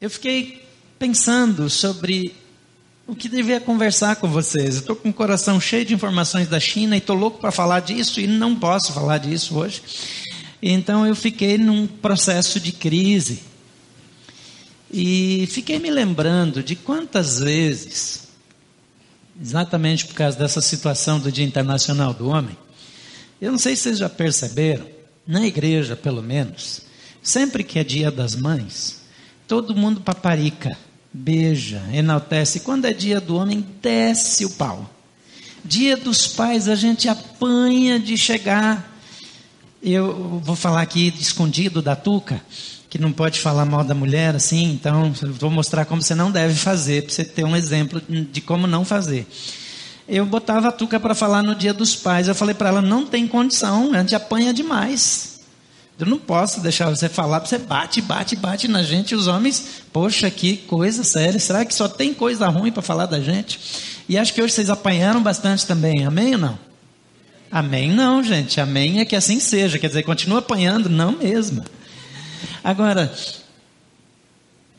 eu fiquei pensando sobre o que devia conversar com vocês. Eu estou com o coração cheio de informações da China e estou louco para falar disso e não posso falar disso hoje. Então eu fiquei num processo de crise. E fiquei me lembrando de quantas vezes, exatamente por causa dessa situação do Dia Internacional do Homem, eu não sei se vocês já perceberam, na igreja pelo menos, sempre que é dia das mães, todo mundo paparica, beija, enaltece. Quando é dia do homem, desce o pau. Dia dos pais, a gente apanha de chegar. Eu vou falar aqui escondido da Tuca que não pode falar mal da mulher assim, então vou mostrar como você não deve fazer, para você ter um exemplo de como não fazer. Eu botava a Tuca para falar no dia dos pais, eu falei para ela, não tem condição, a gente apanha demais. Eu não posso deixar você falar, você bate, bate, bate na gente, os homens, poxa, que coisa séria, será que só tem coisa ruim para falar da gente? E acho que hoje vocês apanharam bastante também, amém ou não? Amém não, gente, amém é que assim seja, quer dizer, continua apanhando, não mesmo. Agora,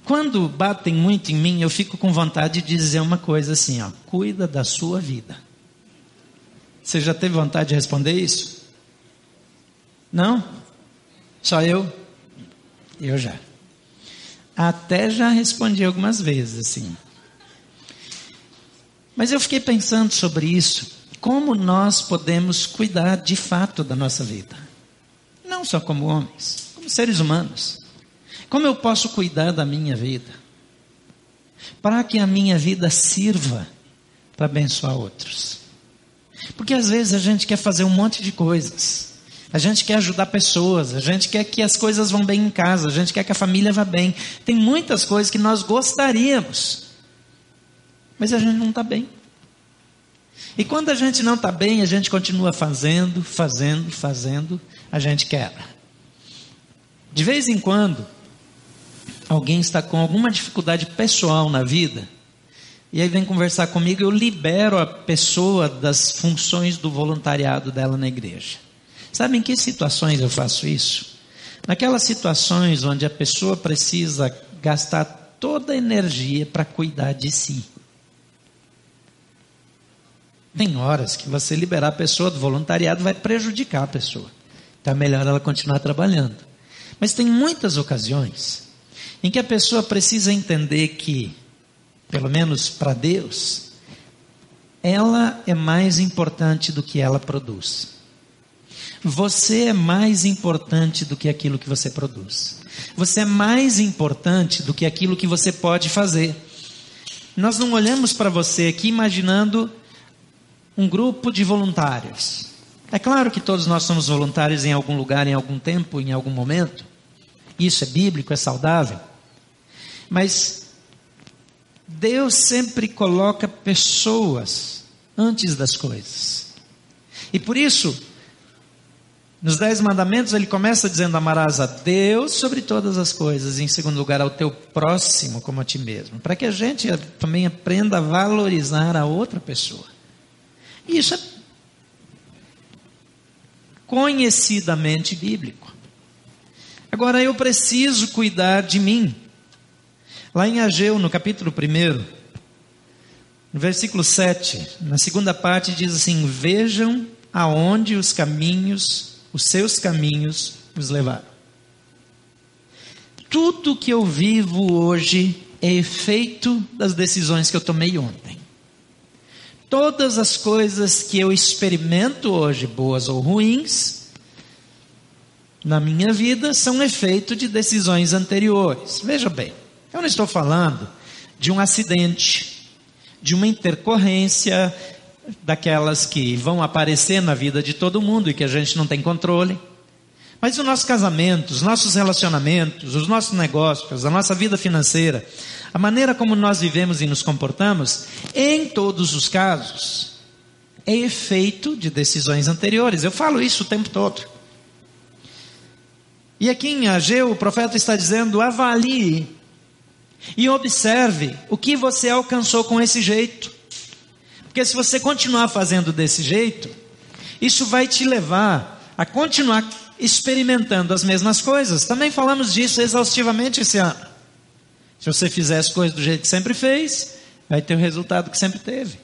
quando batem muito em mim, eu fico com vontade de dizer uma coisa assim, ó, cuida da sua vida. Você já teve vontade de responder isso? Não? Só eu? Eu já. Até já respondi algumas vezes assim. Mas eu fiquei pensando sobre isso. Como nós podemos cuidar de fato da nossa vida? Não só como homens, como seres humanos. Como eu posso cuidar da minha vida? Para que a minha vida sirva para abençoar outros. Porque às vezes a gente quer fazer um monte de coisas. A gente quer ajudar pessoas, a gente quer que as coisas vão bem em casa, a gente quer que a família vá bem. Tem muitas coisas que nós gostaríamos, mas a gente não está bem. E quando a gente não está bem, a gente continua fazendo, fazendo, fazendo, a gente quebra. De vez em quando, alguém está com alguma dificuldade pessoal na vida, e aí vem conversar comigo, eu libero a pessoa das funções do voluntariado dela na igreja. Sabe em que situações eu faço isso? Naquelas situações onde a pessoa precisa gastar toda a energia para cuidar de si. Tem horas que você liberar a pessoa do voluntariado vai prejudicar a pessoa. Então é melhor ela continuar trabalhando. Mas tem muitas ocasiões em que a pessoa precisa entender que, pelo menos para Deus, ela é mais importante do que ela produz. Você é mais importante do que aquilo que você produz. Você é mais importante do que aquilo que você pode fazer. Nós não olhamos para você aqui imaginando um grupo de voluntários. É claro que todos nós somos voluntários em algum lugar, em algum tempo, em algum momento. Isso é bíblico, é saudável. Mas Deus sempre coloca pessoas antes das coisas. E por isso, nos Dez Mandamentos, ele começa dizendo: Amarás a Deus sobre todas as coisas, e em segundo lugar, ao teu próximo como a ti mesmo. Para que a gente também aprenda a valorizar a outra pessoa. E isso é conhecidamente bíblico. Agora eu preciso cuidar de mim. Lá em Ageu, no capítulo 1, no versículo 7, na segunda parte diz assim: Vejam aonde os caminhos, os seus caminhos, os levaram. Tudo que eu vivo hoje é efeito das decisões que eu tomei ontem. Todas as coisas que eu experimento hoje, boas ou ruins, na minha vida são efeito de decisões anteriores. Veja bem, eu não estou falando de um acidente, de uma intercorrência daquelas que vão aparecer na vida de todo mundo e que a gente não tem controle. Mas o nosso casamento, os nossos relacionamentos, os nossos negócios, a nossa vida financeira, a maneira como nós vivemos e nos comportamos, em todos os casos, é efeito de decisões anteriores. Eu falo isso o tempo todo. E aqui em Ageu, o profeta está dizendo: avalie e observe o que você alcançou com esse jeito. Porque se você continuar fazendo desse jeito, isso vai te levar a continuar experimentando as mesmas coisas. Também falamos disso exaustivamente esse ano. Se você fizer as coisas do jeito que sempre fez, vai ter o resultado que sempre teve.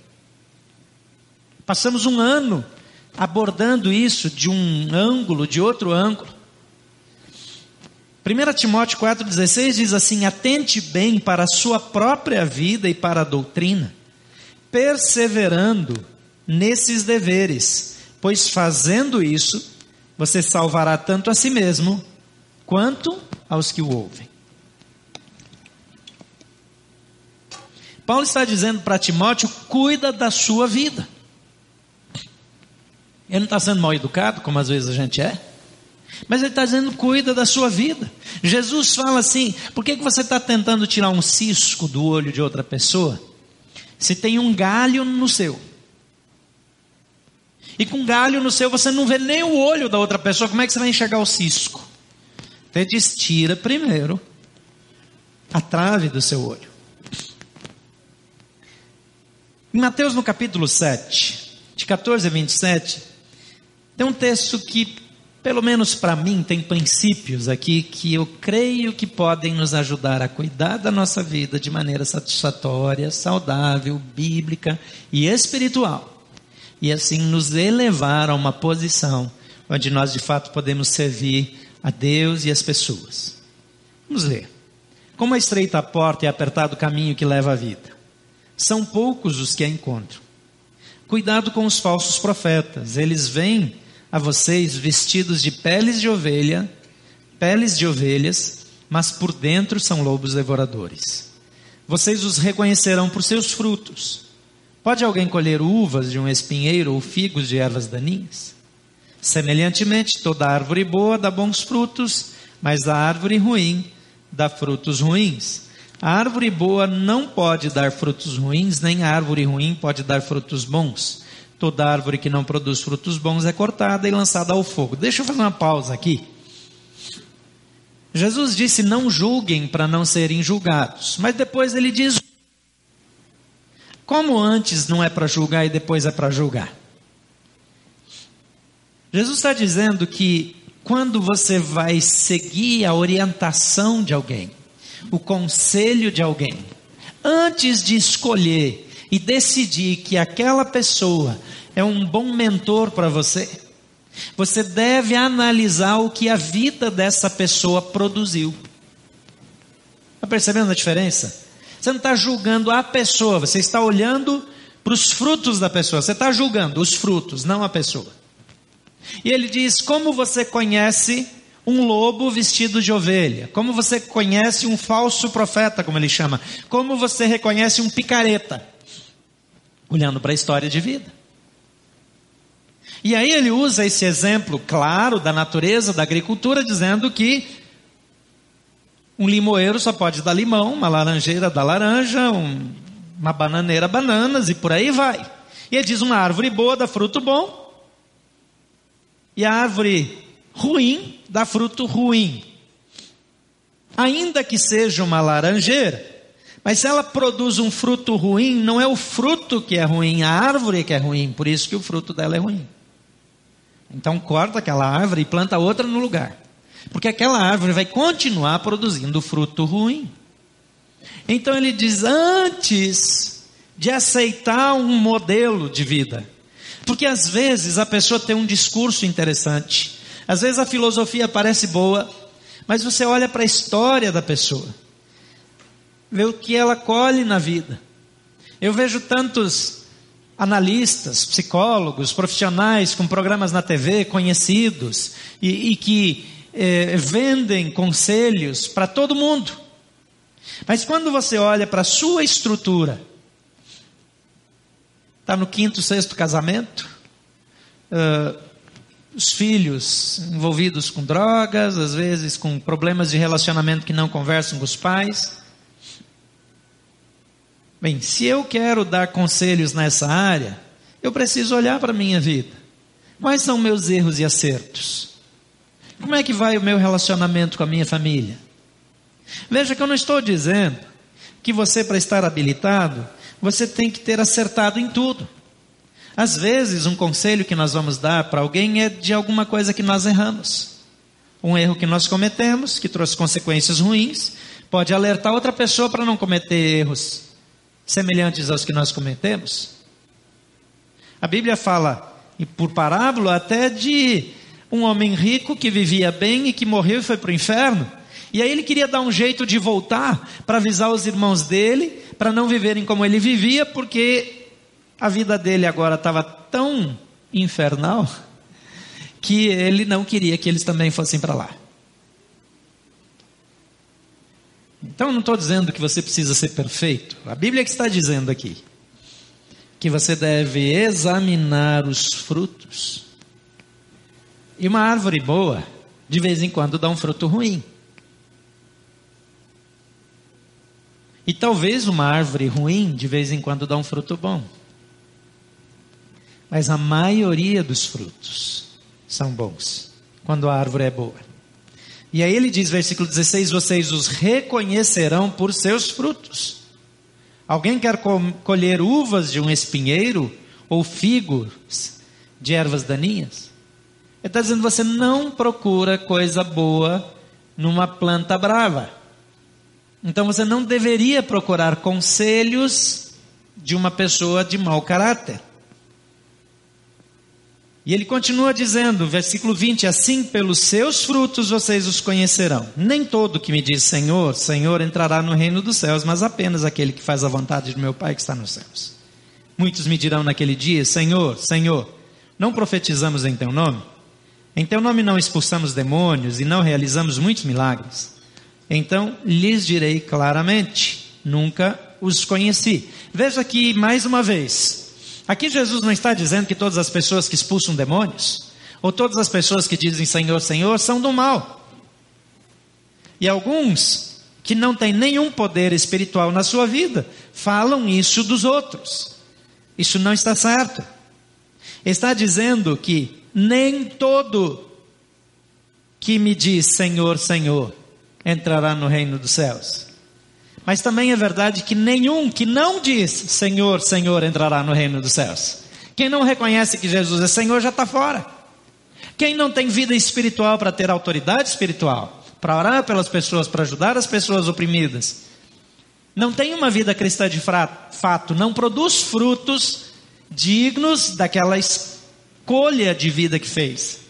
Passamos um ano abordando isso de um ângulo, de outro ângulo. 1 Timóteo 4,16 diz assim: Atente bem para a sua própria vida e para a doutrina, perseverando nesses deveres, pois fazendo isso, você salvará tanto a si mesmo quanto aos que o ouvem. Paulo está dizendo para Timóteo: cuida da sua vida. Ele não está sendo mal educado, como às vezes a gente é. Mas ele está dizendo, cuida da sua vida. Jesus fala assim: por que, que você está tentando tirar um cisco do olho de outra pessoa? Se tem um galho no seu. E com galho no seu você não vê nem o olho da outra pessoa, como é que você vai enxergar o cisco? Então ele diz: primeiro a trave do seu olho. Em Mateus no capítulo 7, de 14 a 27, tem um texto que pelo menos para mim, tem princípios aqui que eu creio que podem nos ajudar a cuidar da nossa vida de maneira satisfatória, saudável, bíblica e espiritual. E assim nos elevar a uma posição onde nós de fato podemos servir a Deus e as pessoas. Vamos ler. Como é estreita a porta e apertado o caminho que leva à vida. São poucos os que a encontram. Cuidado com os falsos profetas, eles vêm a vocês vestidos de peles de ovelha, peles de ovelhas, mas por dentro são lobos devoradores. Vocês os reconhecerão por seus frutos. Pode alguém colher uvas de um espinheiro ou figos de ervas daninhas? Semelhantemente, toda árvore boa dá bons frutos, mas a árvore ruim dá frutos ruins. A árvore boa não pode dar frutos ruins, nem a árvore ruim pode dar frutos bons. Toda árvore que não produz frutos bons é cortada e lançada ao fogo. Deixa eu fazer uma pausa aqui. Jesus disse: Não julguem para não serem julgados. Mas depois ele diz: Como antes não é para julgar e depois é para julgar? Jesus está dizendo que quando você vai seguir a orientação de alguém, o conselho de alguém, antes de escolher e decidir que aquela pessoa é um bom mentor para você, você deve analisar o que a vida dessa pessoa produziu. Está percebendo a diferença? Você não está julgando a pessoa, você está olhando para os frutos da pessoa. Você está julgando os frutos, não a pessoa. E ele diz: Como você conhece um lobo vestido de ovelha? Como você conhece um falso profeta, como ele chama? Como você reconhece um picareta? Olhando para a história de vida. E aí ele usa esse exemplo claro da natureza da agricultura, dizendo que um limoeiro só pode dar limão, uma laranjeira dá laranja, um, uma bananeira bananas e por aí vai. E ele diz: uma árvore boa dá fruto bom, e a árvore ruim dá fruto ruim. Ainda que seja uma laranjeira, mas se ela produz um fruto ruim, não é o fruto que é ruim, a árvore que é ruim, por isso que o fruto dela é ruim. Então corta aquela árvore e planta outra no lugar. Porque aquela árvore vai continuar produzindo fruto ruim. Então ele diz: antes de aceitar um modelo de vida, porque às vezes a pessoa tem um discurso interessante, às vezes a filosofia parece boa, mas você olha para a história da pessoa ver o que ela colhe na vida. Eu vejo tantos analistas, psicólogos, profissionais com programas na TV conhecidos e, e que eh, vendem conselhos para todo mundo. Mas quando você olha para a sua estrutura, está no quinto, sexto casamento, uh, os filhos envolvidos com drogas, às vezes com problemas de relacionamento que não conversam com os pais, Bem, se eu quero dar conselhos nessa área, eu preciso olhar para a minha vida. Quais são meus erros e acertos? Como é que vai o meu relacionamento com a minha família? Veja que eu não estou dizendo que você, para estar habilitado, você tem que ter acertado em tudo. Às vezes, um conselho que nós vamos dar para alguém é de alguma coisa que nós erramos. Um erro que nós cometemos, que trouxe consequências ruins, pode alertar outra pessoa para não cometer erros semelhantes aos que nós cometemos. A Bíblia fala, e por parábola, até de um homem rico que vivia bem e que morreu e foi para o inferno. E aí ele queria dar um jeito de voltar para avisar os irmãos dele, para não viverem como ele vivia, porque a vida dele agora estava tão infernal que ele não queria que eles também fossem para lá. Então, não estou dizendo que você precisa ser perfeito. A Bíblia que está dizendo aqui que você deve examinar os frutos. E uma árvore boa, de vez em quando, dá um fruto ruim. E talvez uma árvore ruim, de vez em quando, dá um fruto bom. Mas a maioria dos frutos são bons, quando a árvore é boa. E aí ele diz, versículo 16: Vocês os reconhecerão por seus frutos. Alguém quer colher uvas de um espinheiro ou figos de ervas daninhas? Ele está dizendo: você não procura coisa boa numa planta brava. Então você não deveria procurar conselhos de uma pessoa de mau caráter. E ele continua dizendo, versículo 20: Assim pelos seus frutos vocês os conhecerão. Nem todo que me diz Senhor, Senhor entrará no reino dos céus, mas apenas aquele que faz a vontade de meu Pai que está nos céus. Muitos me dirão naquele dia: Senhor, Senhor, não profetizamos em teu nome? Em teu nome não expulsamos demônios e não realizamos muitos milagres? Então lhes direi claramente: Nunca os conheci. Veja aqui mais uma vez, Aqui Jesus não está dizendo que todas as pessoas que expulsam demônios, ou todas as pessoas que dizem Senhor, Senhor, são do mal. E alguns que não têm nenhum poder espiritual na sua vida, falam isso dos outros. Isso não está certo. Está dizendo que nem todo que me diz Senhor, Senhor, entrará no reino dos céus. Mas também é verdade que nenhum que não diz Senhor, Senhor entrará no reino dos céus. Quem não reconhece que Jesus é Senhor já está fora. Quem não tem vida espiritual para ter autoridade espiritual, para orar pelas pessoas, para ajudar as pessoas oprimidas, não tem uma vida cristã de fato, não produz frutos dignos daquela escolha de vida que fez.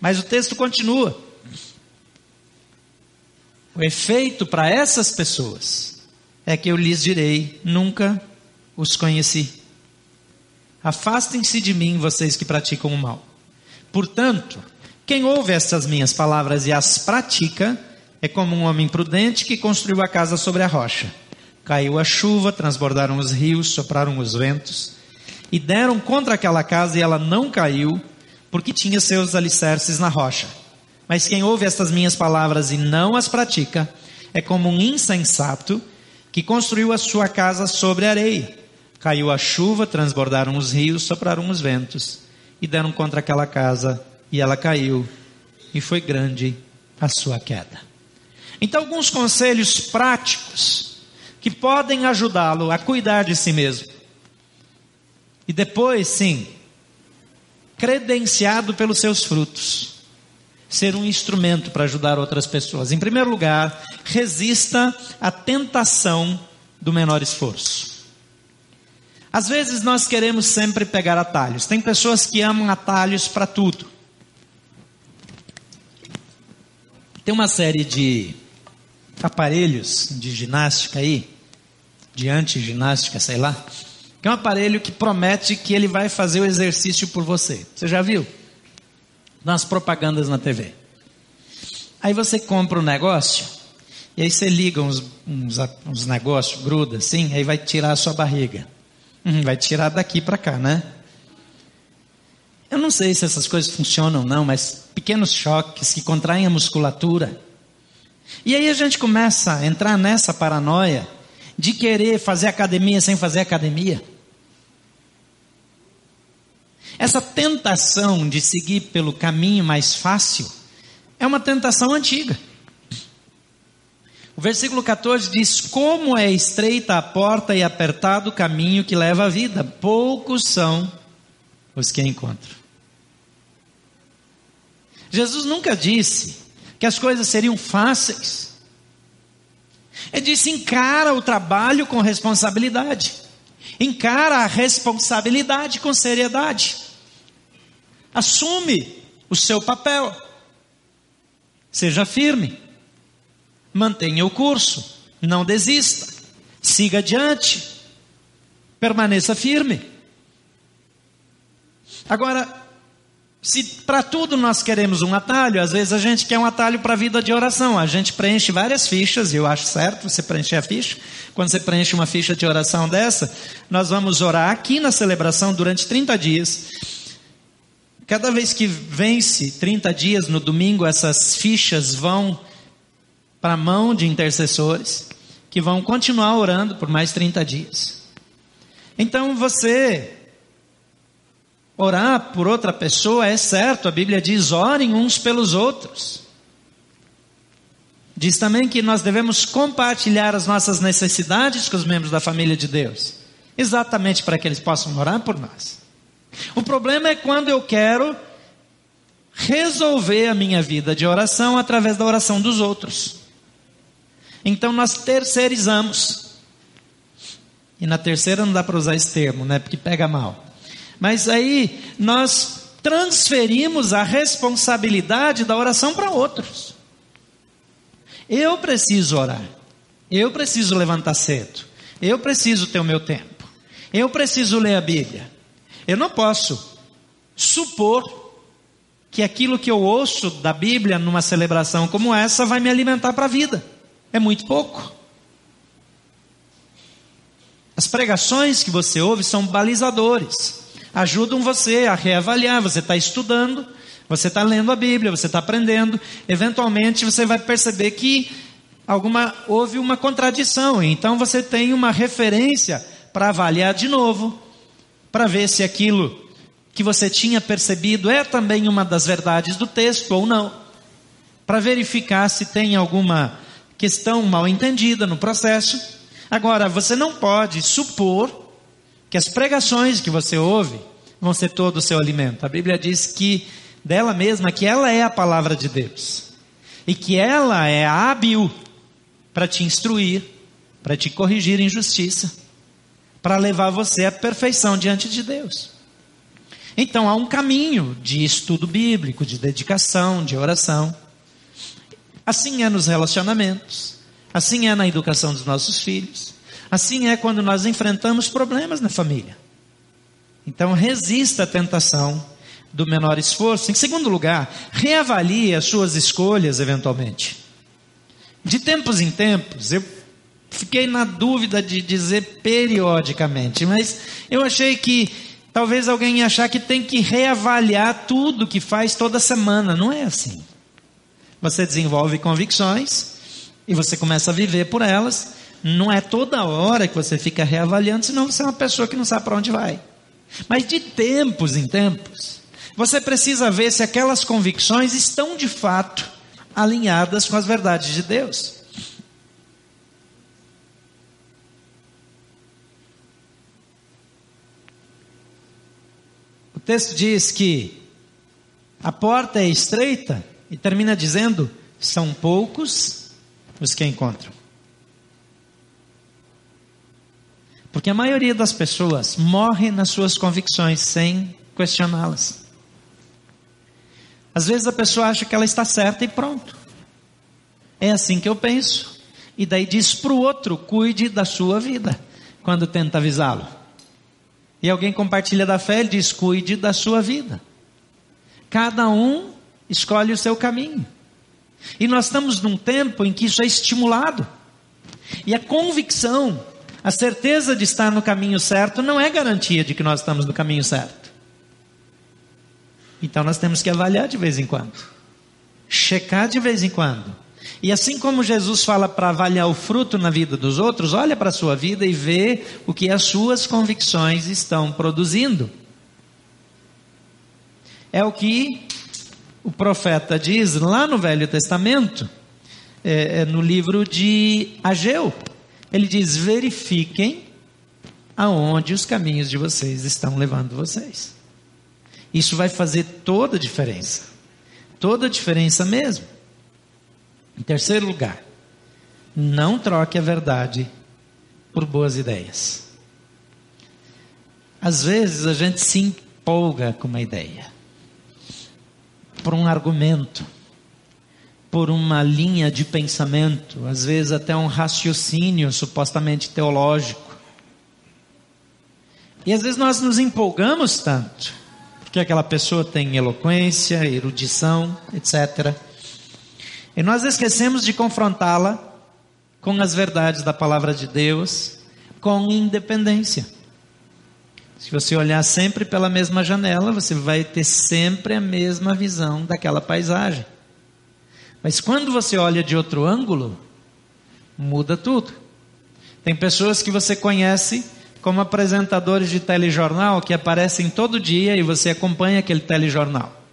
Mas o texto continua. O efeito para essas pessoas é que eu lhes direi: nunca os conheci. Afastem-se de mim, vocês que praticam o mal. Portanto, quem ouve estas minhas palavras e as pratica, é como um homem prudente que construiu a casa sobre a rocha. Caiu a chuva, transbordaram os rios, sopraram os ventos, e deram contra aquela casa e ela não caiu, porque tinha seus alicerces na rocha. Mas quem ouve estas minhas palavras e não as pratica, é como um insensato que construiu a sua casa sobre areia. Caiu a chuva, transbordaram os rios, sopraram os ventos e deram contra aquela casa e ela caiu e foi grande a sua queda. Então, alguns conselhos práticos que podem ajudá-lo a cuidar de si mesmo. E depois, sim, credenciado pelos seus frutos ser um instrumento para ajudar outras pessoas. Em primeiro lugar, resista à tentação do menor esforço. Às vezes nós queremos sempre pegar atalhos. Tem pessoas que amam atalhos para tudo. Tem uma série de aparelhos de ginástica aí, de anti-ginástica, sei lá, que é um aparelho que promete que ele vai fazer o exercício por você. Você já viu? Nas propagandas na TV. Aí você compra um negócio, e aí você liga uns, uns, uns negócios, gruda assim, aí vai tirar a sua barriga. Hum, vai tirar daqui para cá, né? Eu não sei se essas coisas funcionam ou não, mas pequenos choques que contraem a musculatura. E aí a gente começa a entrar nessa paranoia de querer fazer academia sem fazer academia. Essa tentação de seguir pelo caminho mais fácil é uma tentação antiga. O versículo 14 diz: Como é estreita a porta e apertado o caminho que leva à vida, poucos são os que a encontram. Jesus nunca disse que as coisas seriam fáceis. Ele disse: encara o trabalho com responsabilidade. Encara a responsabilidade com seriedade. Assume o seu papel. Seja firme. Mantenha o curso. Não desista. Siga adiante. Permaneça firme. Agora, se para tudo nós queremos um atalho, às vezes a gente quer um atalho para a vida de oração. A gente preenche várias fichas, e eu acho certo você preencher a ficha. Quando você preenche uma ficha de oração dessa, nós vamos orar aqui na celebração durante 30 dias. Cada vez que vence 30 dias no domingo, essas fichas vão para a mão de intercessores que vão continuar orando por mais 30 dias. Então você Orar por outra pessoa é certo, a Bíblia diz: orem uns pelos outros. Diz também que nós devemos compartilhar as nossas necessidades com os membros da família de Deus, exatamente para que eles possam orar por nós. O problema é quando eu quero resolver a minha vida de oração através da oração dos outros. Então nós terceirizamos. E na terceira não dá para usar esse termo, né? Porque pega mal. Mas aí nós transferimos a responsabilidade da oração para outros. Eu preciso orar. Eu preciso levantar cedo. Eu preciso ter o meu tempo. Eu preciso ler a Bíblia. Eu não posso supor que aquilo que eu ouço da Bíblia numa celebração como essa vai me alimentar para a vida. É muito pouco. As pregações que você ouve são balizadores ajudam você a reavaliar. Você está estudando, você está lendo a Bíblia, você está aprendendo. Eventualmente você vai perceber que alguma houve uma contradição. Então você tem uma referência para avaliar de novo, para ver se aquilo que você tinha percebido é também uma das verdades do texto ou não. Para verificar se tem alguma questão mal entendida no processo. Agora, você não pode supor que as pregações que você ouve vão ser todo o seu alimento. A Bíblia diz que dela mesma que ela é a palavra de Deus e que ela é hábil para te instruir, para te corrigir em justiça, para levar você à perfeição diante de Deus. Então há um caminho de estudo bíblico, de dedicação, de oração. Assim é nos relacionamentos, assim é na educação dos nossos filhos. Assim é quando nós enfrentamos problemas na família. Então, resista à tentação do menor esforço. Em segundo lugar, reavalie as suas escolhas eventualmente. De tempos em tempos, eu fiquei na dúvida de dizer periodicamente, mas eu achei que talvez alguém achar que tem que reavaliar tudo que faz toda semana. Não é assim. Você desenvolve convicções e você começa a viver por elas não é toda hora que você fica reavaliando, senão você é uma pessoa que não sabe para onde vai. Mas de tempos em tempos, você precisa ver se aquelas convicções estão de fato alinhadas com as verdades de Deus. Texto diz que a porta é estreita e termina dizendo: são poucos os que encontram. Porque a maioria das pessoas morre nas suas convicções sem questioná-las. Às vezes a pessoa acha que ela está certa e pronto. É assim que eu penso. E daí diz para o outro: cuide da sua vida, quando tenta avisá-lo. E alguém compartilha da fé, ele diz: cuide da sua vida. Cada um escolhe o seu caminho. E nós estamos num tempo em que isso é estimulado. E a convicção a certeza de estar no caminho certo não é garantia de que nós estamos no caminho certo. Então nós temos que avaliar de vez em quando, checar de vez em quando. E assim como Jesus fala para avaliar o fruto na vida dos outros, olha para a sua vida e vê o que as suas convicções estão produzindo. É o que o profeta diz lá no Velho Testamento, é, é, no livro de Ageu. Ele diz: verifiquem aonde os caminhos de vocês estão levando vocês. Isso vai fazer toda a diferença. Toda a diferença mesmo. Em terceiro lugar, Não troque a verdade por boas ideias. Às vezes a gente se empolga com uma ideia, por um argumento, por uma linha de pensamento, às vezes até um raciocínio supostamente teológico. E às vezes nós nos empolgamos tanto, porque aquela pessoa tem eloquência, erudição, etc. E nós esquecemos de confrontá-la com as verdades da palavra de Deus, com independência. Se você olhar sempre pela mesma janela, você vai ter sempre a mesma visão daquela paisagem. Mas quando você olha de outro ângulo, muda tudo. Tem pessoas que você conhece como apresentadores de telejornal que aparecem todo dia e você acompanha aquele telejornal.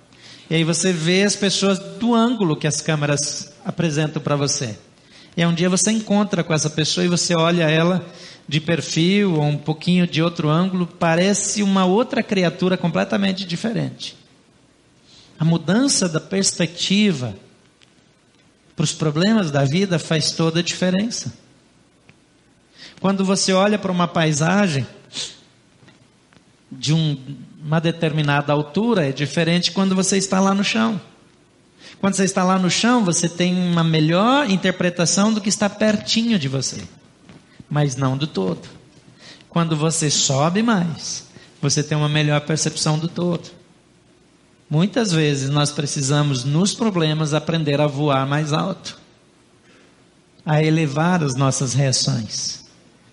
E aí você vê as pessoas do ângulo que as câmeras apresentam para você. E aí um dia você encontra com essa pessoa e você olha ela de perfil ou um pouquinho de outro ângulo, parece uma outra criatura completamente diferente. A mudança da perspectiva para os problemas da vida faz toda a diferença. Quando você olha para uma paisagem de um, uma determinada altura, é diferente quando você está lá no chão. Quando você está lá no chão, você tem uma melhor interpretação do que está pertinho de você mas não do todo. Quando você sobe mais, você tem uma melhor percepção do todo. Muitas vezes nós precisamos, nos problemas, aprender a voar mais alto, a elevar as nossas reações,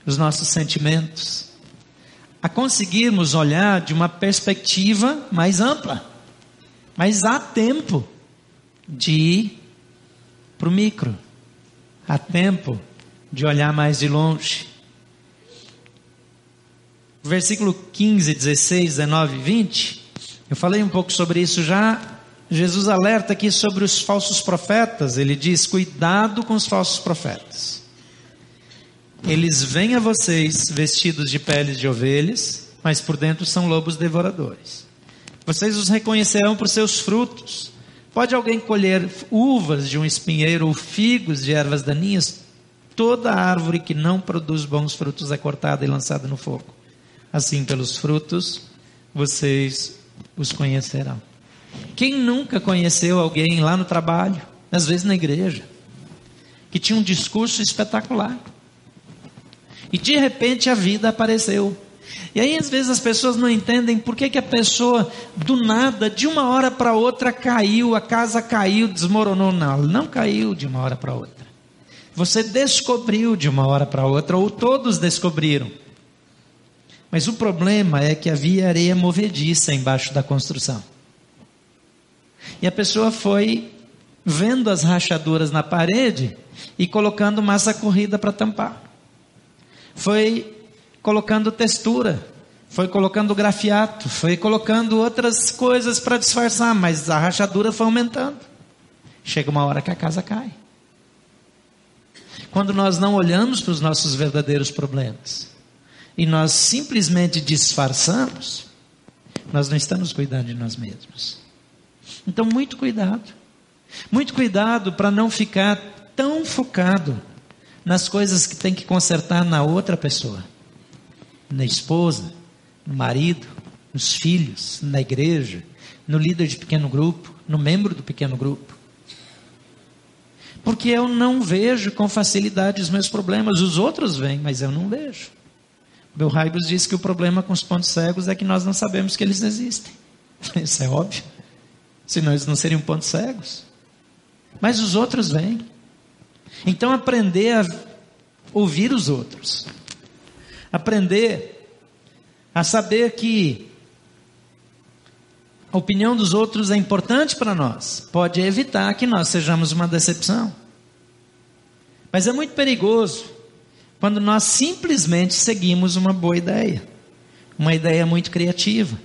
os nossos sentimentos, a conseguirmos olhar de uma perspectiva mais ampla. Mas há tempo de ir para o micro, há tempo de olhar mais de longe. Versículo 15, 16, 19 e 20, eu falei um pouco sobre isso já. Jesus alerta aqui sobre os falsos profetas. Ele diz: cuidado com os falsos profetas. Eles vêm a vocês vestidos de peles de ovelhas, mas por dentro são lobos devoradores. Vocês os reconhecerão por seus frutos. Pode alguém colher uvas de um espinheiro ou figos de ervas daninhas? toda árvore que não produz bons frutos é cortada e lançada no fogo. Assim, pelos frutos, vocês os conhecerão. Quem nunca conheceu alguém lá no trabalho, às vezes na igreja, que tinha um discurso espetacular? E de repente a vida apareceu. E aí às vezes as pessoas não entendem por que, que a pessoa do nada, de uma hora para outra caiu, a casa caiu, desmoronou. Não, não caiu de uma hora para outra. Você descobriu de uma hora para outra, ou todos descobriram. Mas o problema é que havia areia movediça embaixo da construção. E a pessoa foi vendo as rachaduras na parede e colocando massa corrida para tampar. Foi colocando textura, foi colocando grafiato, foi colocando outras coisas para disfarçar, mas a rachadura foi aumentando. Chega uma hora que a casa cai quando nós não olhamos para os nossos verdadeiros problemas e nós simplesmente disfarçamos, nós não estamos cuidando de nós mesmos. Então, muito cuidado. Muito cuidado para não ficar tão focado nas coisas que tem que consertar na outra pessoa, na esposa, no marido, nos filhos, na igreja, no líder de pequeno grupo, no membro do pequeno grupo. Porque eu não vejo com facilidade os meus problemas. Os outros vêm, mas eu não vejo. Bill Hybels diz que o problema com os pontos cegos é que nós não sabemos que eles existem. Isso é óbvio. Senão eles não seriam pontos cegos. Mas os outros vêm. Então aprender a ouvir os outros. Aprender a saber que a opinião dos outros é importante para nós, pode evitar que nós sejamos uma decepção. Mas é muito perigoso quando nós simplesmente seguimos uma boa ideia, uma ideia muito criativa.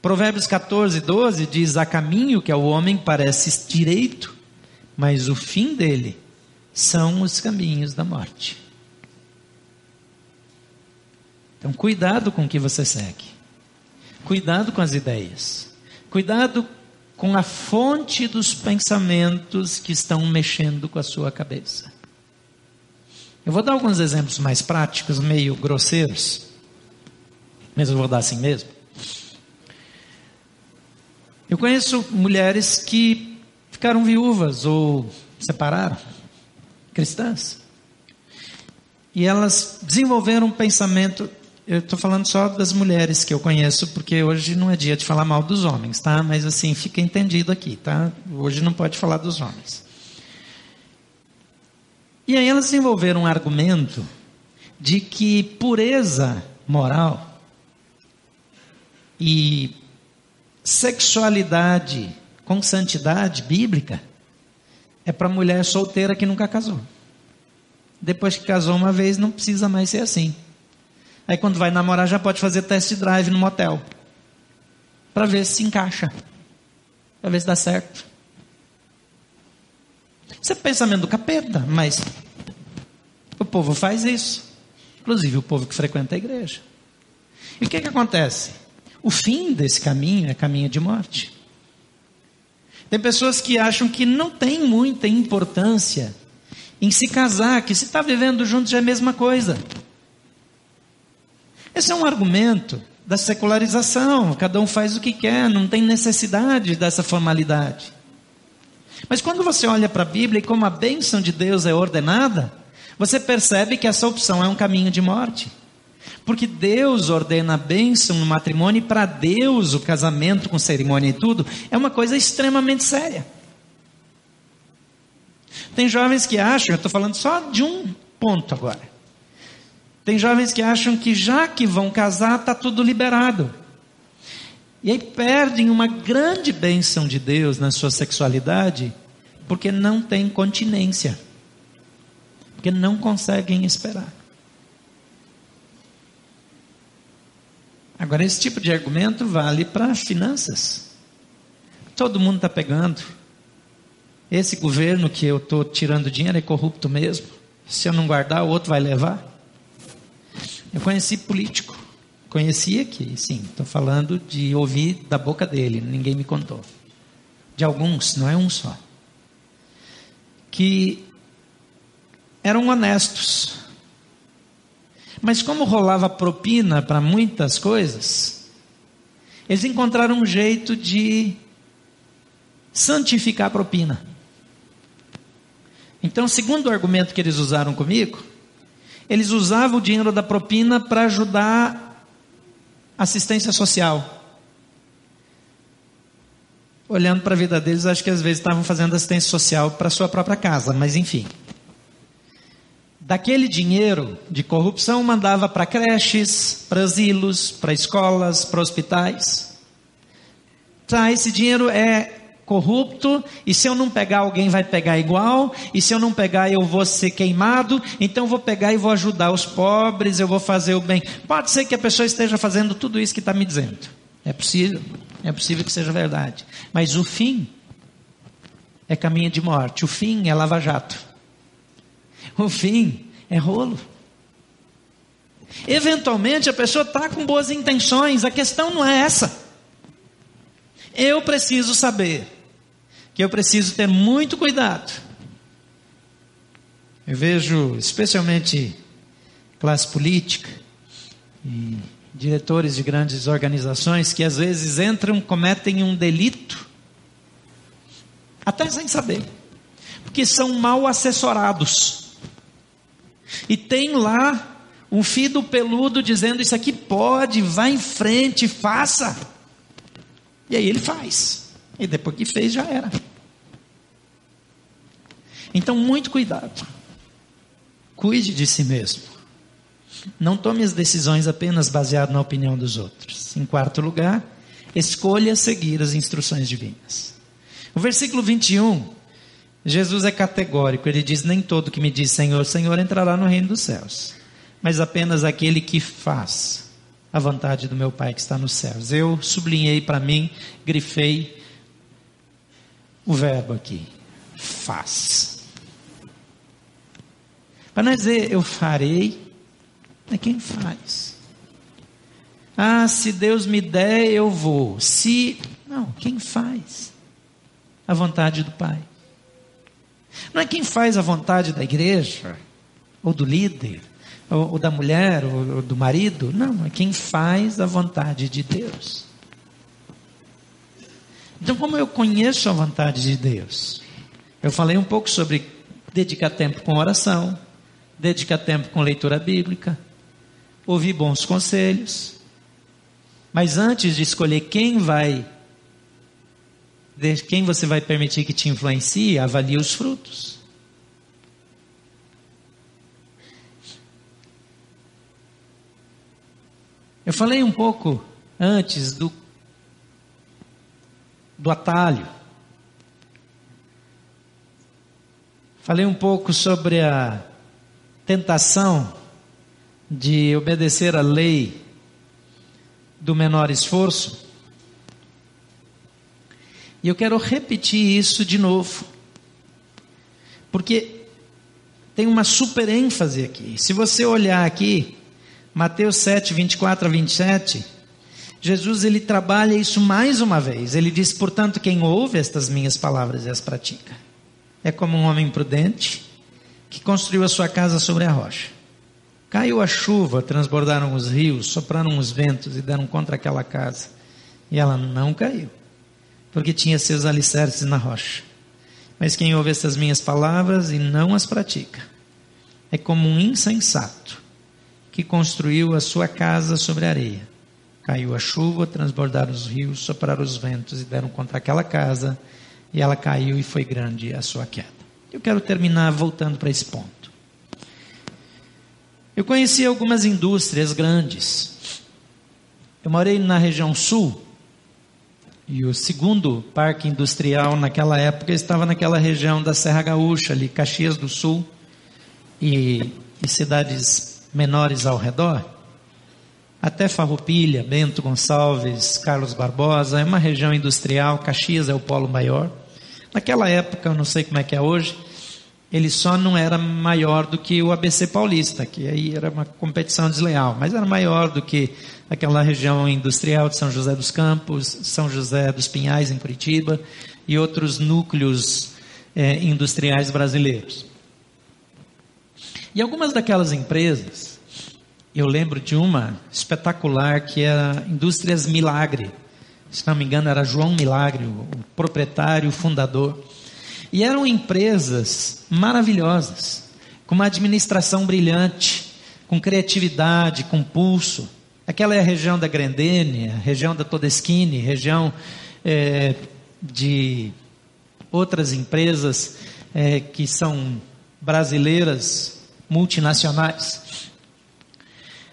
Provérbios 14, 12 diz: Há caminho que ao homem parece direito, mas o fim dele são os caminhos da morte. Então, cuidado com o que você segue, cuidado com as ideias. Cuidado com a fonte dos pensamentos que estão mexendo com a sua cabeça. Eu vou dar alguns exemplos mais práticos, meio grosseiros, mas eu vou dar assim mesmo. Eu conheço mulheres que ficaram viúvas ou separaram, cristãs, e elas desenvolveram um pensamento. Eu estou falando só das mulheres que eu conheço, porque hoje não é dia de falar mal dos homens, tá? Mas assim, fica entendido aqui, tá? Hoje não pode falar dos homens. E aí elas desenvolveram um argumento de que pureza moral e sexualidade com santidade bíblica é para mulher solteira que nunca casou. Depois que casou uma vez, não precisa mais ser assim. Aí quando vai namorar, já pode fazer test drive no motel. Para ver se encaixa. Para ver se dá certo. Isso é pensamento do capeta, mas o povo faz isso. Inclusive o povo que frequenta a igreja. E o que, que acontece? O fim desse caminho é caminho de morte. Tem pessoas que acham que não tem muita importância em se casar, que se está vivendo juntos é a mesma coisa. Esse é um argumento da secularização, cada um faz o que quer, não tem necessidade dessa formalidade. Mas quando você olha para a Bíblia e como a bênção de Deus é ordenada, você percebe que essa opção é um caminho de morte. Porque Deus ordena a bênção no matrimônio e para Deus o casamento com cerimônia e tudo é uma coisa extremamente séria. Tem jovens que acham, eu estou falando só de um ponto agora. Tem jovens que acham que já que vão casar, está tudo liberado. E aí perdem uma grande bênção de Deus na sua sexualidade, porque não tem continência, porque não conseguem esperar. Agora, esse tipo de argumento vale para finanças. Todo mundo está pegando. Esse governo que eu estou tirando dinheiro é corrupto mesmo. Se eu não guardar, o outro vai levar. Eu conheci político Conheci aqui, sim. Estou falando de ouvir da boca dele, ninguém me contou. De alguns, não é um só. Que eram honestos. Mas como rolava propina para muitas coisas, eles encontraram um jeito de santificar a propina. Então, segundo o argumento que eles usaram comigo, eles usavam o dinheiro da propina para ajudar assistência social. Olhando para a vida deles, acho que às vezes estavam fazendo assistência social para sua própria casa, mas enfim. Daquele dinheiro de corrupção mandava para creches, para asilos, para escolas, para hospitais. Tá, esse dinheiro é corrupto, e se eu não pegar, alguém vai pegar igual, e se eu não pegar, eu vou ser queimado, então vou pegar e vou ajudar os pobres, eu vou fazer o bem. Pode ser que a pessoa esteja fazendo tudo isso que está me dizendo. É possível, é possível que seja verdade. Mas o fim é caminho de morte, o fim é lava-jato, o fim é rolo. Eventualmente a pessoa está com boas intenções, a questão não é essa. Eu preciso saber que eu preciso ter muito cuidado. Eu vejo, especialmente classe política e diretores de grandes organizações que às vezes entram, cometem um delito, até sem saber, porque são mal assessorados. E tem lá um filho peludo dizendo: Isso aqui pode, vá em frente, faça. E aí ele faz. E depois que fez, já era. Então, muito cuidado. Cuide de si mesmo. Não tome as decisões apenas baseado na opinião dos outros. Em quarto lugar, escolha seguir as instruções divinas. O versículo 21, Jesus é categórico. Ele diz: Nem todo que me diz Senhor, Senhor entrará no reino dos céus, mas apenas aquele que faz a vontade do meu Pai que está nos céus. Eu sublinhei para mim, grifei o verbo aqui. Faz. Para não dizer eu farei, é quem faz. Ah, se Deus me der, eu vou. Se. Não, quem faz? A vontade do Pai. Não é quem faz a vontade da igreja, ou do líder, ou, ou da mulher, ou, ou do marido. Não, é quem faz a vontade de Deus. Então, como eu conheço a vontade de Deus? Eu falei um pouco sobre dedicar tempo com oração, dedicar tempo com leitura bíblica, ouvir bons conselhos. Mas antes de escolher quem vai, quem você vai permitir que te influencie, avalie os frutos. Eu falei um pouco antes do, do atalho. Falei um pouco sobre a tentação de obedecer a lei do menor esforço. E eu quero repetir isso de novo, porque tem uma super ênfase aqui. Se você olhar aqui, Mateus 7, 24 a 27, Jesus ele trabalha isso mais uma vez. Ele diz: portanto, quem ouve estas minhas palavras e as pratica, é como um homem prudente que construiu a sua casa sobre a rocha. Caiu a chuva, transbordaram os rios, sopraram os ventos e deram contra aquela casa. E ela não caiu, porque tinha seus alicerces na rocha. Mas quem ouve essas minhas palavras e não as pratica, é como um insensato que construiu a sua casa sobre areia. Caiu a chuva, transbordaram os rios, sopraram os ventos e deram contra aquela casa, e ela caiu e foi grande a sua queda. Eu quero terminar voltando para esse ponto. Eu conheci algumas indústrias grandes. Eu morei na região sul, e o segundo parque industrial naquela época estava naquela região da Serra Gaúcha, ali, Caxias do Sul, e, e cidades menores ao redor, até Farroupilha, Bento Gonçalves, Carlos Barbosa, é uma região industrial, Caxias é o polo maior. Naquela época, eu não sei como é que é hoje, ele só não era maior do que o ABC Paulista, que aí era uma competição desleal, mas era maior do que aquela região industrial de São José dos Campos, São José dos Pinhais, em Curitiba, e outros núcleos é, industriais brasileiros. E algumas daquelas empresas, eu lembro de uma espetacular que era Indústrias Milagre. Se não me engano, era João Milagre, o proprietário, o fundador. E eram empresas maravilhosas, com uma administração brilhante, com criatividade, com pulso. Aquela é a região da Grendene, a região da Todeschini, região é, de outras empresas é, que são brasileiras multinacionais.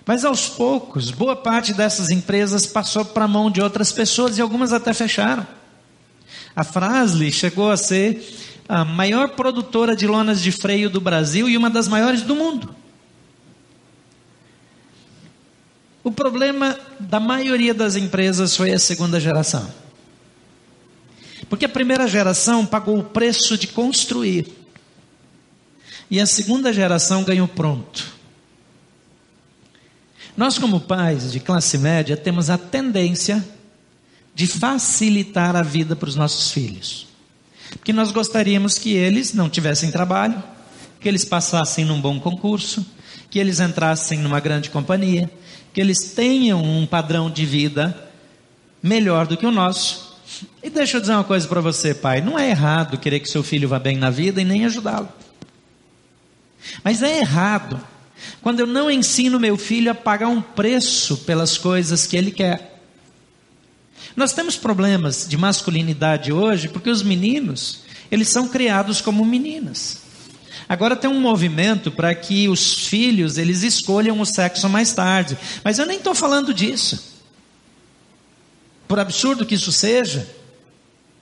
Mas aos poucos, boa parte dessas empresas passou para a mão de outras pessoas e algumas até fecharam. A Frasle chegou a ser a maior produtora de lonas de freio do Brasil e uma das maiores do mundo. O problema da maioria das empresas foi a segunda geração. Porque a primeira geração pagou o preço de construir e a segunda geração ganhou pronto. Nós, como pais de classe média, temos a tendência de facilitar a vida para os nossos filhos. Porque nós gostaríamos que eles não tivessem trabalho, que eles passassem num bom concurso, que eles entrassem numa grande companhia, que eles tenham um padrão de vida melhor do que o nosso. E deixa eu dizer uma coisa para você, pai: não é errado querer que seu filho vá bem na vida e nem ajudá-lo. Mas é errado quando eu não ensino meu filho a pagar um preço pelas coisas que ele quer. Nós temos problemas de masculinidade hoje porque os meninos, eles são criados como meninas. Agora tem um movimento para que os filhos eles escolham o sexo mais tarde, mas eu nem estou falando disso. Por absurdo que isso seja,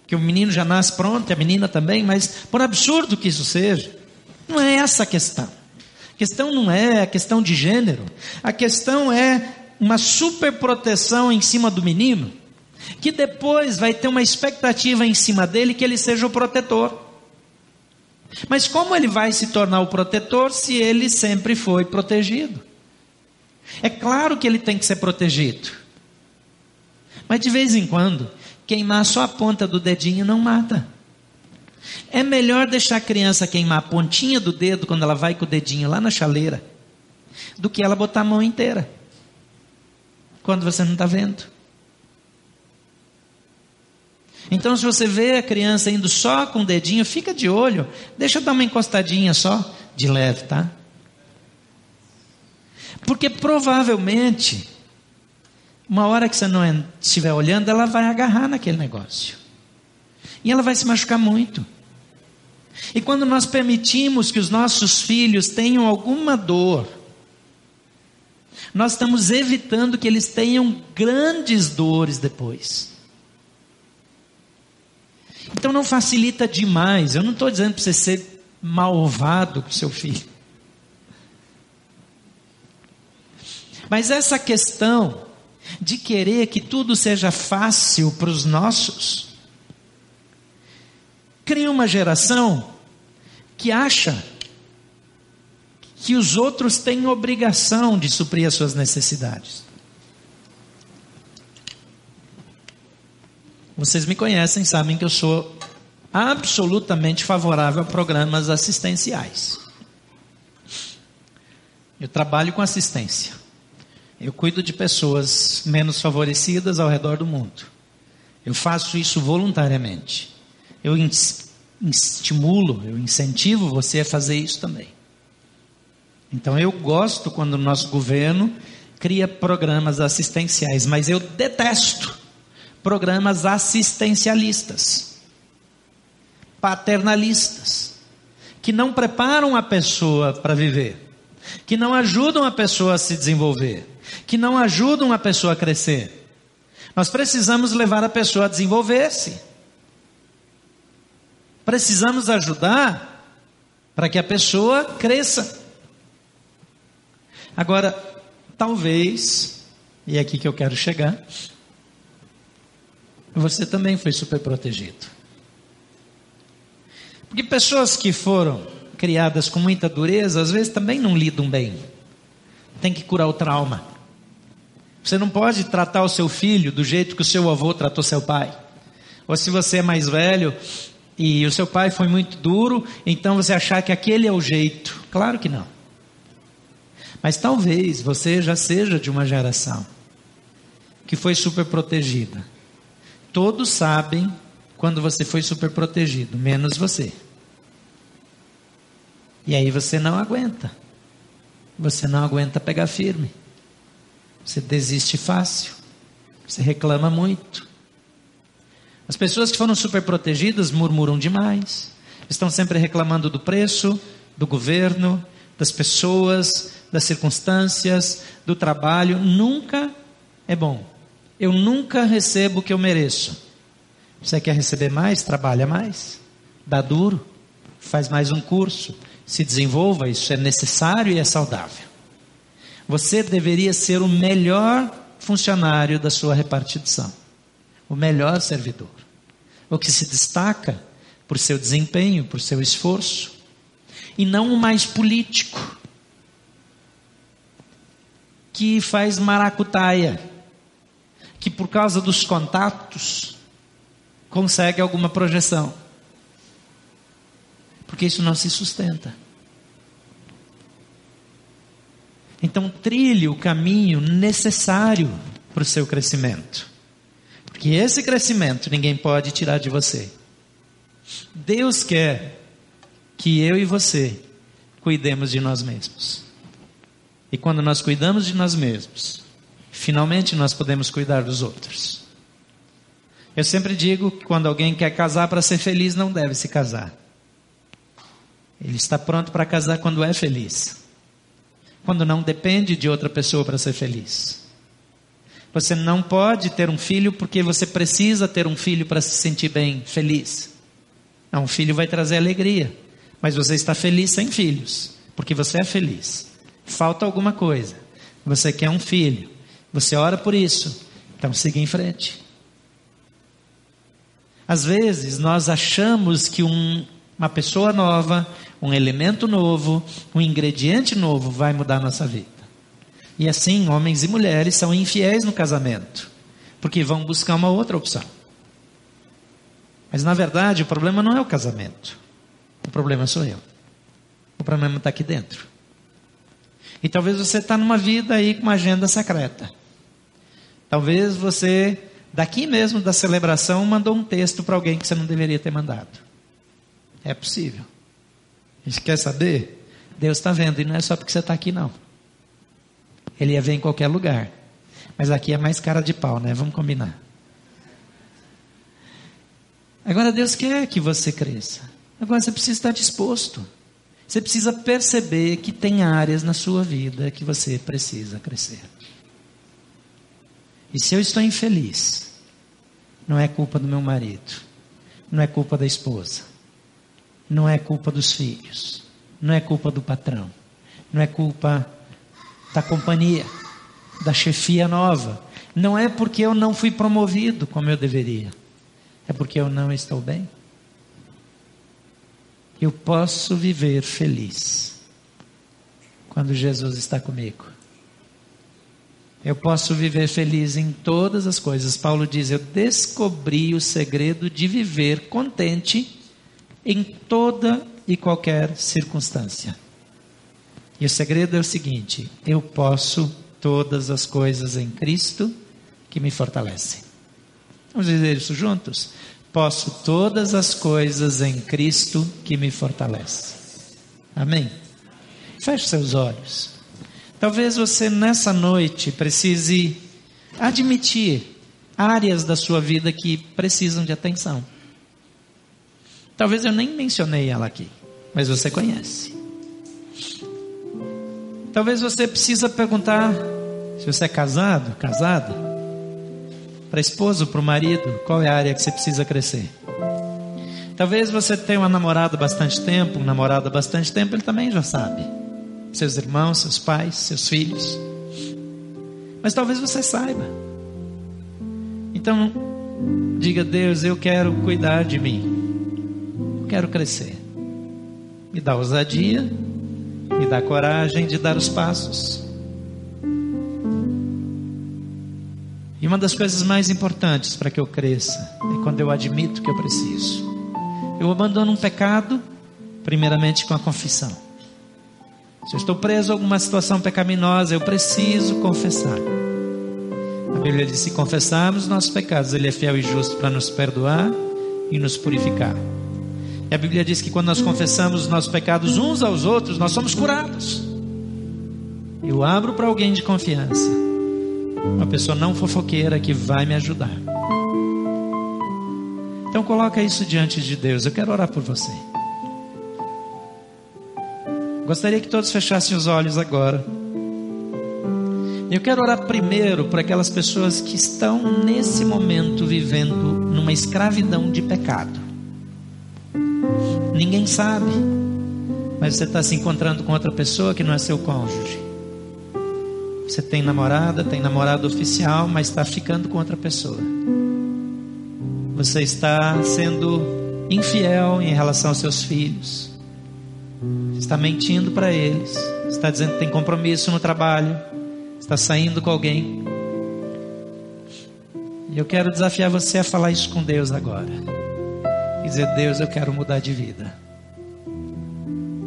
que o menino já nasce pronto, a menina também, mas por absurdo que isso seja, não é essa a questão. A questão não é a questão de gênero. A questão é uma superproteção em cima do menino, que depois vai ter uma expectativa em cima dele que ele seja o protetor. Mas como ele vai se tornar o protetor se ele sempre foi protegido? É claro que ele tem que ser protegido. Mas de vez em quando, queimar só a ponta do dedinho não mata. É melhor deixar a criança queimar a pontinha do dedo quando ela vai com o dedinho lá na chaleira, do que ela botar a mão inteira, quando você não está vendo. Então, se você vê a criança indo só com o dedinho, fica de olho, deixa eu dar uma encostadinha só, de leve, tá? Porque provavelmente, uma hora que você não estiver olhando, ela vai agarrar naquele negócio. E ela vai se machucar muito. E quando nós permitimos que os nossos filhos tenham alguma dor, nós estamos evitando que eles tenham grandes dores depois. Então não facilita demais. Eu não estou dizendo para você ser malvado com seu filho. Mas essa questão de querer que tudo seja fácil para os nossos, cria uma geração que acha que os outros têm obrigação de suprir as suas necessidades. Vocês me conhecem, sabem que eu sou absolutamente favorável a programas assistenciais. Eu trabalho com assistência. Eu cuido de pessoas menos favorecidas ao redor do mundo. Eu faço isso voluntariamente. Eu estimulo, eu incentivo você a fazer isso também. Então eu gosto quando o nosso governo cria programas assistenciais, mas eu detesto programas assistencialistas, paternalistas, que não preparam a pessoa para viver, que não ajudam a pessoa a se desenvolver, que não ajudam a pessoa a crescer. Nós precisamos levar a pessoa a desenvolver-se. Precisamos ajudar para que a pessoa cresça. Agora, talvez, e é aqui que eu quero chegar, você também foi super protegido. Porque pessoas que foram criadas com muita dureza, às vezes também não lidam bem. Tem que curar o trauma. Você não pode tratar o seu filho do jeito que o seu avô tratou seu pai. Ou se você é mais velho, e o seu pai foi muito duro, então você achar que aquele é o jeito. Claro que não. Mas talvez você já seja de uma geração que foi super protegida. Todos sabem quando você foi super protegido, menos você. E aí você não aguenta. Você não aguenta pegar firme. Você desiste fácil. Você reclama muito. As pessoas que foram super protegidas murmuram demais, estão sempre reclamando do preço, do governo, das pessoas, das circunstâncias, do trabalho. Nunca é bom. Eu nunca recebo o que eu mereço. Você quer receber mais? Trabalha mais. Dá duro. Faz mais um curso. Se desenvolva. Isso é necessário e é saudável. Você deveria ser o melhor funcionário da sua repartição o melhor servidor, o que se destaca por seu desempenho, por seu esforço, e não o mais político, que faz maracutaia, que por causa dos contatos consegue alguma projeção. Porque isso não se sustenta. Então, trilhe o caminho necessário para o seu crescimento. Porque esse crescimento ninguém pode tirar de você. Deus quer que eu e você cuidemos de nós mesmos. E quando nós cuidamos de nós mesmos, finalmente nós podemos cuidar dos outros. Eu sempre digo que quando alguém quer casar para ser feliz, não deve se casar. Ele está pronto para casar quando é feliz. Quando não depende de outra pessoa para ser feliz. Você não pode ter um filho porque você precisa ter um filho para se sentir bem, feliz. Não, um filho vai trazer alegria. Mas você está feliz sem filhos, porque você é feliz. Falta alguma coisa. Você quer um filho. Você ora por isso. Então siga em frente. Às vezes nós achamos que um, uma pessoa nova, um elemento novo, um ingrediente novo vai mudar a nossa vida. E assim, homens e mulheres são infiéis no casamento, porque vão buscar uma outra opção. Mas na verdade o problema não é o casamento. O problema sou eu. O problema está aqui dentro. E talvez você está numa vida aí com uma agenda secreta. Talvez você, daqui mesmo da celebração, mandou um texto para alguém que você não deveria ter mandado. É possível. A gente quer saber? Deus está vendo, e não é só porque você está aqui, não. Ele ia ver em qualquer lugar. Mas aqui é mais cara de pau, né? Vamos combinar. Agora Deus quer que você cresça. Agora você precisa estar disposto. Você precisa perceber que tem áreas na sua vida que você precisa crescer. E se eu estou infeliz, não é culpa do meu marido, não é culpa da esposa, não é culpa dos filhos, não é culpa do patrão, não é culpa da companhia, da chefia nova. Não é porque eu não fui promovido como eu deveria, é porque eu não estou bem. Eu posso viver feliz quando Jesus está comigo. Eu posso viver feliz em todas as coisas. Paulo diz: Eu descobri o segredo de viver contente em toda e qualquer circunstância. E o segredo é o seguinte: eu posso todas as coisas em Cristo que me fortalecem. Vamos dizer isso juntos? Posso todas as coisas em Cristo que me fortalece. Amém? Feche seus olhos. Talvez você nessa noite precise admitir áreas da sua vida que precisam de atenção. Talvez eu nem mencionei ela aqui, mas você conhece. Talvez você precisa perguntar se você é casado, casada, para esposo, para o marido, qual é a área que você precisa crescer. Talvez você tenha uma namorada bastante tempo, um namorado bastante tempo, ele também já sabe seus irmãos, seus pais, seus filhos. Mas talvez você saiba. Então, diga: Deus, eu quero cuidar de mim. Eu quero crescer. Me dá ousadia, me dá coragem de dar os passos. E uma das coisas mais importantes para que eu cresça é quando eu admito que eu preciso. Eu abandono um pecado, primeiramente com a confissão. Se eu estou preso a alguma situação pecaminosa, eu preciso confessar. A Bíblia diz: se confessarmos nossos pecados, Ele é fiel e justo para nos perdoar e nos purificar. E a Bíblia diz que quando nós confessamos os nossos pecados uns aos outros, nós somos curados. Eu abro para alguém de confiança, uma pessoa não fofoqueira que vai me ajudar. Então coloca isso diante de Deus. Eu quero orar por você. Gostaria que todos fechassem os olhos agora. Eu quero orar primeiro por aquelas pessoas que estão nesse momento vivendo numa escravidão de pecado. Ninguém sabe, mas você está se encontrando com outra pessoa que não é seu cônjuge. Você tem namorada, tem namorado oficial, mas está ficando com outra pessoa. Você está sendo infiel em relação aos seus filhos está mentindo para eles, está dizendo que tem compromisso no trabalho, está saindo com alguém. E eu quero desafiar você a falar isso com Deus agora. Dizer: Deus, eu quero mudar de vida.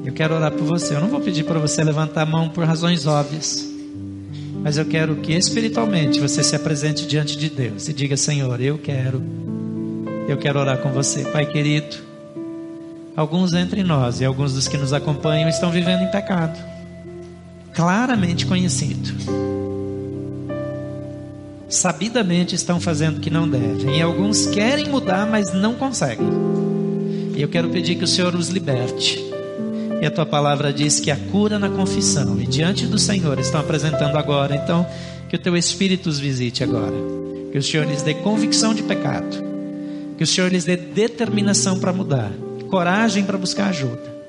Eu quero orar por você. Eu não vou pedir para você levantar a mão por razões óbvias. Mas eu quero que espiritualmente você se apresente diante de Deus e diga: Senhor, eu quero, eu quero orar com você, Pai querido. Alguns entre nós e alguns dos que nos acompanham estão vivendo em pecado, claramente conhecido. Sabidamente estão fazendo o que não devem, e alguns querem mudar, mas não conseguem. E eu quero pedir que o Senhor os liberte. E a tua palavra diz que a cura na confissão, e diante do Senhor estão apresentando agora. Então, que o teu Espírito os visite agora. Que o Senhor lhes dê convicção de pecado. Que o Senhor lhes dê determinação para mudar coragem para buscar ajuda.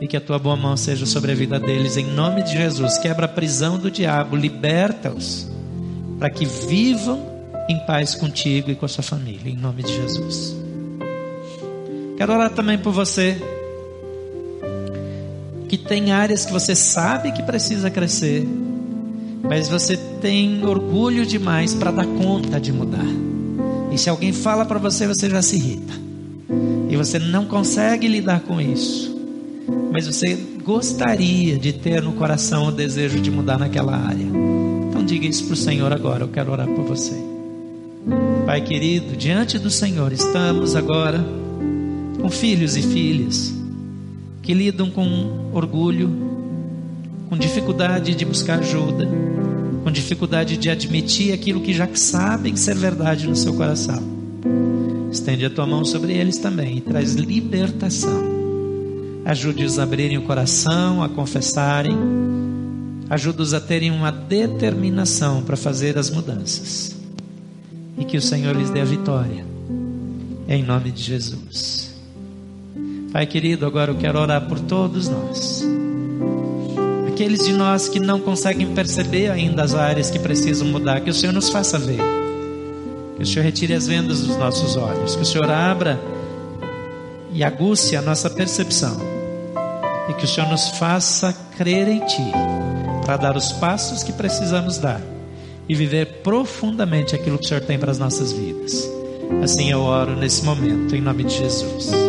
E que a tua boa mão seja sobre a vida deles, em nome de Jesus. Quebra a prisão do diabo, liberta-os, para que vivam em paz contigo e com a sua família, em nome de Jesus. Quero orar também por você, que tem áreas que você sabe que precisa crescer, mas você tem orgulho demais para dar conta de mudar. E se alguém fala para você, você já se irrita. E você não consegue lidar com isso. Mas você gostaria de ter no coração o desejo de mudar naquela área. Então diga isso para o Senhor agora. Eu quero orar por você. Pai querido, diante do Senhor estamos agora com filhos e filhas que lidam com orgulho, com dificuldade de buscar ajuda, com dificuldade de admitir aquilo que já sabem ser verdade no seu coração. Estende a tua mão sobre eles também e traz libertação. Ajude-os a abrirem o coração, a confessarem. Ajude-os a terem uma determinação para fazer as mudanças. E que o Senhor lhes dê a vitória. Em nome de Jesus. Pai querido, agora eu quero orar por todos nós. Aqueles de nós que não conseguem perceber ainda as áreas que precisam mudar, que o Senhor nos faça ver. Que o Senhor retire as vendas dos nossos olhos. Que o Senhor abra e aguce a nossa percepção. E que o Senhor nos faça crer em Ti, para dar os passos que precisamos dar e viver profundamente aquilo que o Senhor tem para as nossas vidas. Assim eu oro nesse momento, em nome de Jesus.